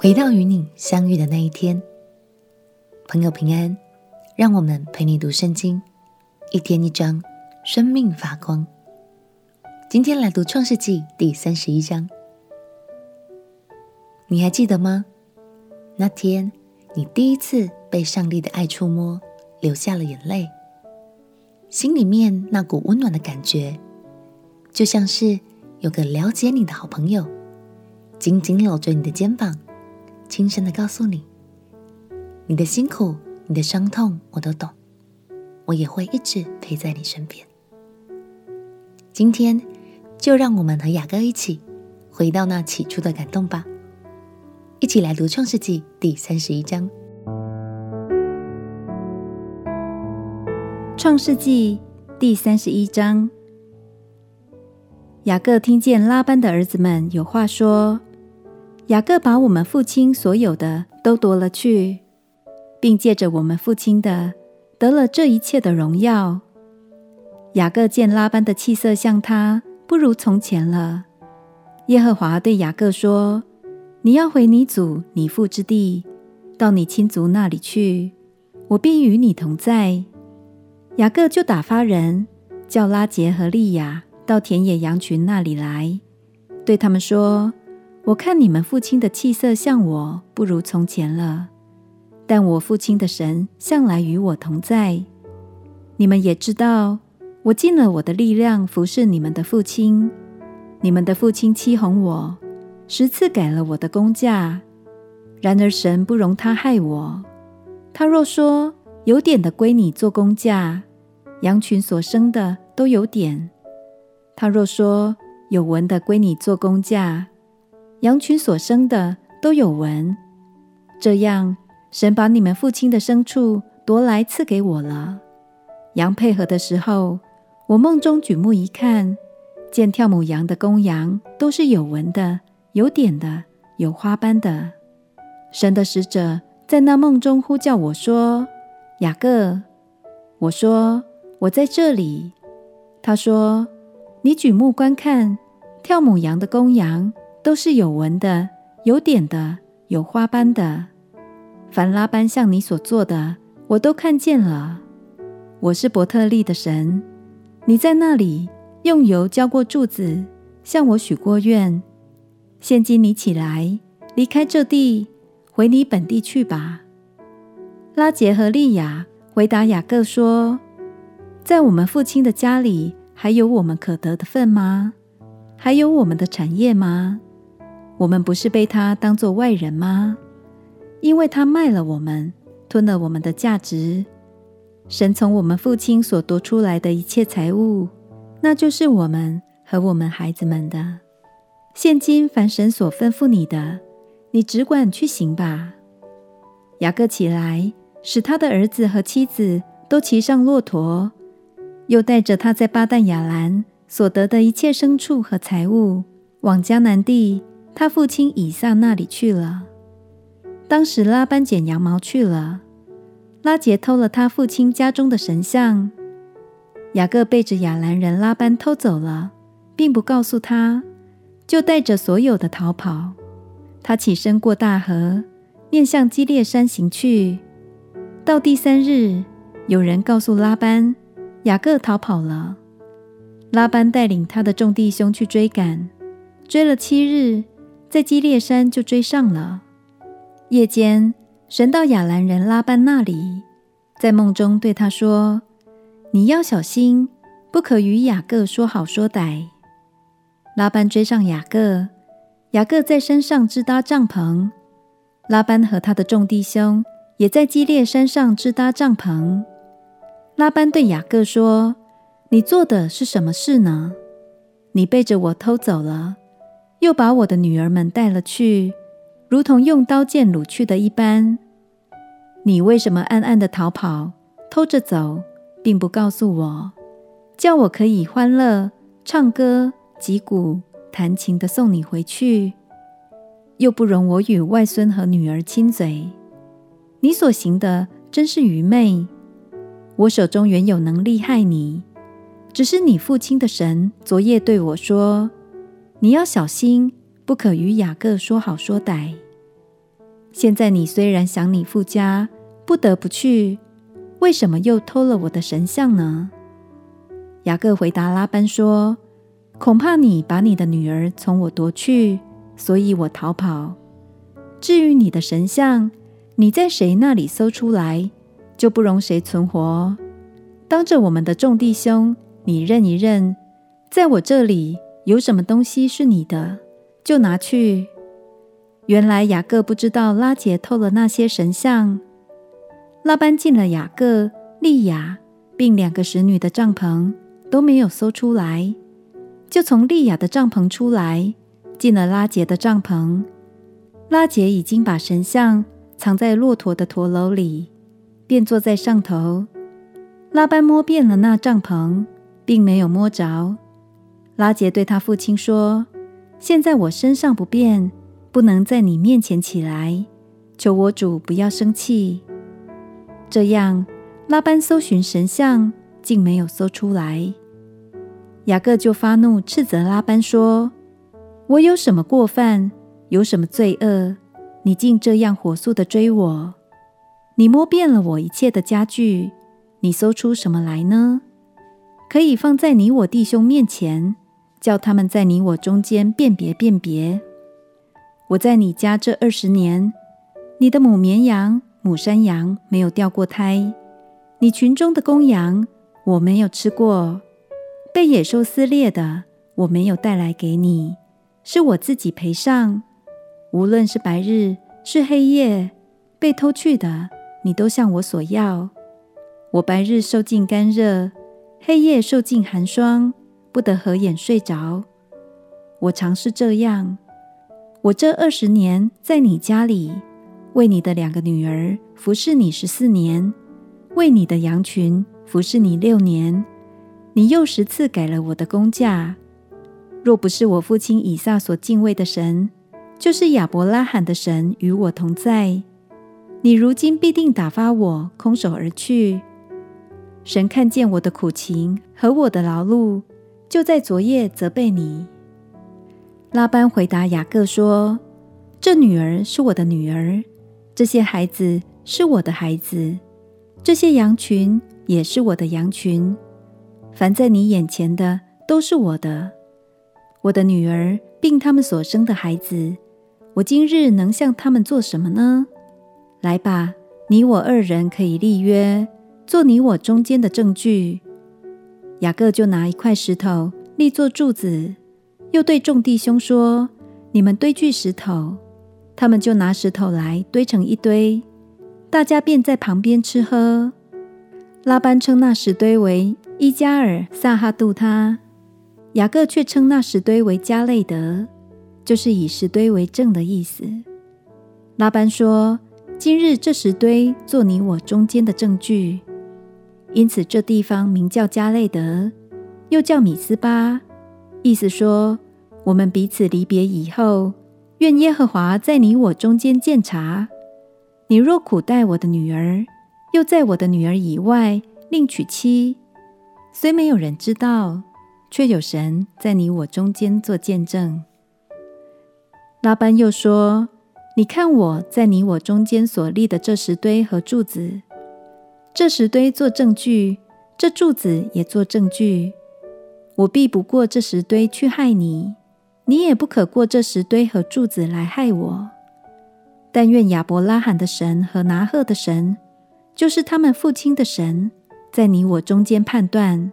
回到与你相遇的那一天，朋友平安，让我们陪你读圣经，一天一章，生命发光。今天来读创世纪第三十一章，你还记得吗？那天你第一次被上帝的爱触摸，流下了眼泪，心里面那股温暖的感觉，就像是有个了解你的好朋友，紧紧搂着你的肩膀。轻声的告诉你，你的辛苦，你的伤痛，我都懂，我也会一直陪在你身边。今天，就让我们和雅各一起回到那起初的感动吧，一起来读创世纪第三十一章。创世纪第三十一章，雅各听见拉班的儿子们有话说。雅各把我们父亲所有的都夺了去，并借着我们父亲的得了这一切的荣耀。雅各见拉班的气色像他不如从前了。耶和华对雅各说：“你要回你祖你父之地，到你亲族那里去，我必与你同在。”雅各就打发人叫拉结和利亚到田野羊群那里来，对他们说。我看你们父亲的气色像我，不如从前了。但我父亲的神向来与我同在。你们也知道，我尽了我的力量服侍你们的父亲。你们的父亲欺哄我，十次改了我的工价。然而神不容他害我。他若说有点的归你做工价，羊群所生的都有点；他若说有纹的归你做工价。羊群所生的都有纹，这样神把你们父亲的牲畜夺来赐给我了。羊配合的时候，我梦中举目一看，见跳母羊的公羊都是有纹的、有点的、有花斑的。神的使者在那梦中呼叫我说：“雅各。”我说：“我在这里。”他说：“你举目观看，跳母羊的公羊。”都是有纹的、有点的、有花斑的。凡拉班向你所做的，我都看见了。我是伯特利的神，你在那里用油浇过柱子，向我许过愿。现今你起来，离开这地，回你本地去吧。拉结和利亚回答雅各说：“在我们父亲的家里，还有我们可得的份吗？还有我们的产业吗？”我们不是被他当作外人吗？因为他卖了我们，吞了我们的价值。神从我们父亲所夺出来的一切财物，那就是我们和我们孩子们的。现今凡神所吩咐你的，你只管去行吧。雅各起来，使他的儿子和妻子都骑上骆驼，又带着他在巴旦亚兰所得的一切牲畜和财物，往迦南地。他父亲以撒那里去了。当时拉班剪羊毛去了，拉结偷了他父亲家中的神像。雅各背着亚兰人拉班偷走了，并不告诉他，就带着所有的逃跑。他起身过大河，面向基列山行去。到第三日，有人告诉拉班，雅各逃跑了。拉班带领他的众弟兄去追赶，追了七日。在基列山就追上了。夜间，神到亚兰人拉班那里，在梦中对他说：“你要小心，不可与雅各说好说歹。”拉班追上雅各，雅各在山上支搭帐篷。拉班和他的众弟兄也在基列山上支搭帐篷。拉班对雅各说：“你做的是什么事呢？你背着我偷走了。”又把我的女儿们带了去，如同用刀剑掳去的一般。你为什么暗暗的逃跑，偷着走，并不告诉我，叫我可以欢乐、唱歌、击鼓、弹琴的送你回去，又不容我与外孙和女儿亲嘴？你所行的真是愚昧。我手中原有能力害你，只是你父亲的神昨夜对我说。你要小心，不可与雅各说好说歹。现在你虽然想你父家，不得不去，为什么又偷了我的神像呢？”雅各回答拉班说：“恐怕你把你的女儿从我夺去，所以我逃跑。至于你的神像，你在谁那里搜出来，就不容谁存活。当着我们的众弟兄，你认一认，在我这里有什么东西是你的，就拿去。”原来雅各不知道拉杰偷了那些神像。拉班进了雅各、利亚并两个使女的帐篷。都没有搜出来，就从利亚的帐篷出来，进了拉杰的帐篷。拉杰已经把神像藏在骆驼的驼楼里，便坐在上头。拉班摸遍了那帐篷，并没有摸着。拉杰对他父亲说：“现在我身上不便，不能在你面前起来，求我主不要生气。”这样，拉班搜寻神像。竟没有搜出来，雅各就发怒，斥责拉班说：“我有什么过犯，有什么罪恶？你竟这样火速地追我！你摸遍了我一切的家具，你搜出什么来呢？可以放在你我弟兄面前，叫他们在你我中间辨别辨别。我在你家这二十年，你的母绵羊、母山羊没有掉过胎，你群中的公羊。”我没有吃过被野兽撕裂的，我没有带来给你，是我自己赔上。无论是白日是黑夜，被偷去的，你都向我索要。我白日受尽干热，黑夜受尽寒霜，不得合眼睡着。我常是这样。我这二十年在你家里，为你的两个女儿服侍你十四年，为你的羊群。服侍你六年，你又十次改了我的工价。若不是我父亲以撒所敬畏的神，就是亚伯拉罕的神与我同在，你如今必定打发我空手而去。神看见我的苦情和我的劳碌，就在昨夜责备你。拉班回答雅各说：“这女儿是我的女儿，这些孩子是我的孩子，这些羊群。”也是我的羊群，凡在你眼前的都是我的。我的女儿并他们所生的孩子，我今日能向他们做什么呢？来吧，你我二人可以立约，做你我中间的证据。雅各就拿一块石头立作柱子，又对众弟兄说：“你们堆聚石头。”他们就拿石头来堆成一堆，大家便在旁边吃喝。拉班称那石堆为伊加尔撒哈杜他，雅各却称那石堆为加累得，就是以石堆为证的意思。拉班说：“今日这石堆做你我中间的证据，因此这地方名叫加累德，又叫米斯巴，意思说我们彼此离别以后，愿耶和华在你我中间鉴察。你若苦待我的女儿。”又在我的女儿以外另娶妻，虽没有人知道，却有神在你我中间做见证。拉班又说：“你看我在你我中间所立的这石堆和柱子，这石堆做证据，这柱子也做证据。我必不过这石堆去害你，你也不可过这石堆和柱子来害我。但愿亚伯拉罕的神和拿鹤的神。”就是他们父亲的神，在你我中间判断。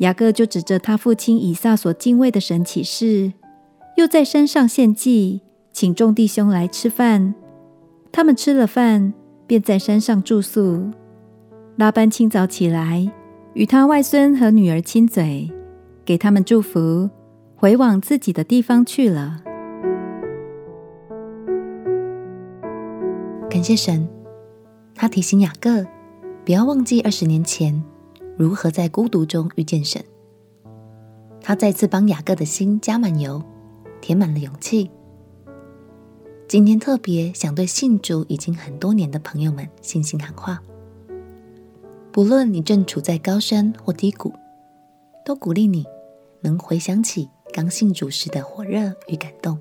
雅各就指着他父亲以撒所敬畏的神起誓，又在山上献祭，请众弟兄来吃饭。他们吃了饭，便在山上住宿。拉班清早起来，与他外孙和女儿亲嘴，给他们祝福，回往自己的地方去了。感谢神。他提醒雅各，不要忘记二十年前如何在孤独中遇见神。他再次帮雅各的心加满油，填满了勇气。今天特别想对信主已经很多年的朋友们信心喊话：不论你正处在高山或低谷，都鼓励你能回想起刚信主时的火热与感动。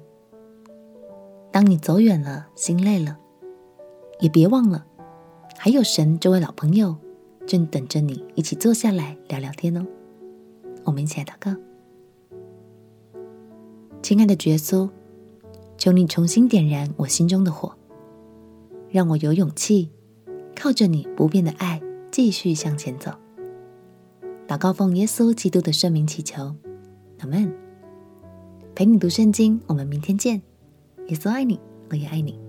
当你走远了，心累了，也别忘了，还有神这位老朋友正等着你一起坐下来聊聊天哦。我们一起来祷告，亲爱的耶稣，求你重新点燃我心中的火，让我有勇气靠着你不变的爱继续向前走。祷告奉耶稣基督的圣名祈求，阿门。陪你读圣经，我们明天见。耶稣爱你，我也爱你。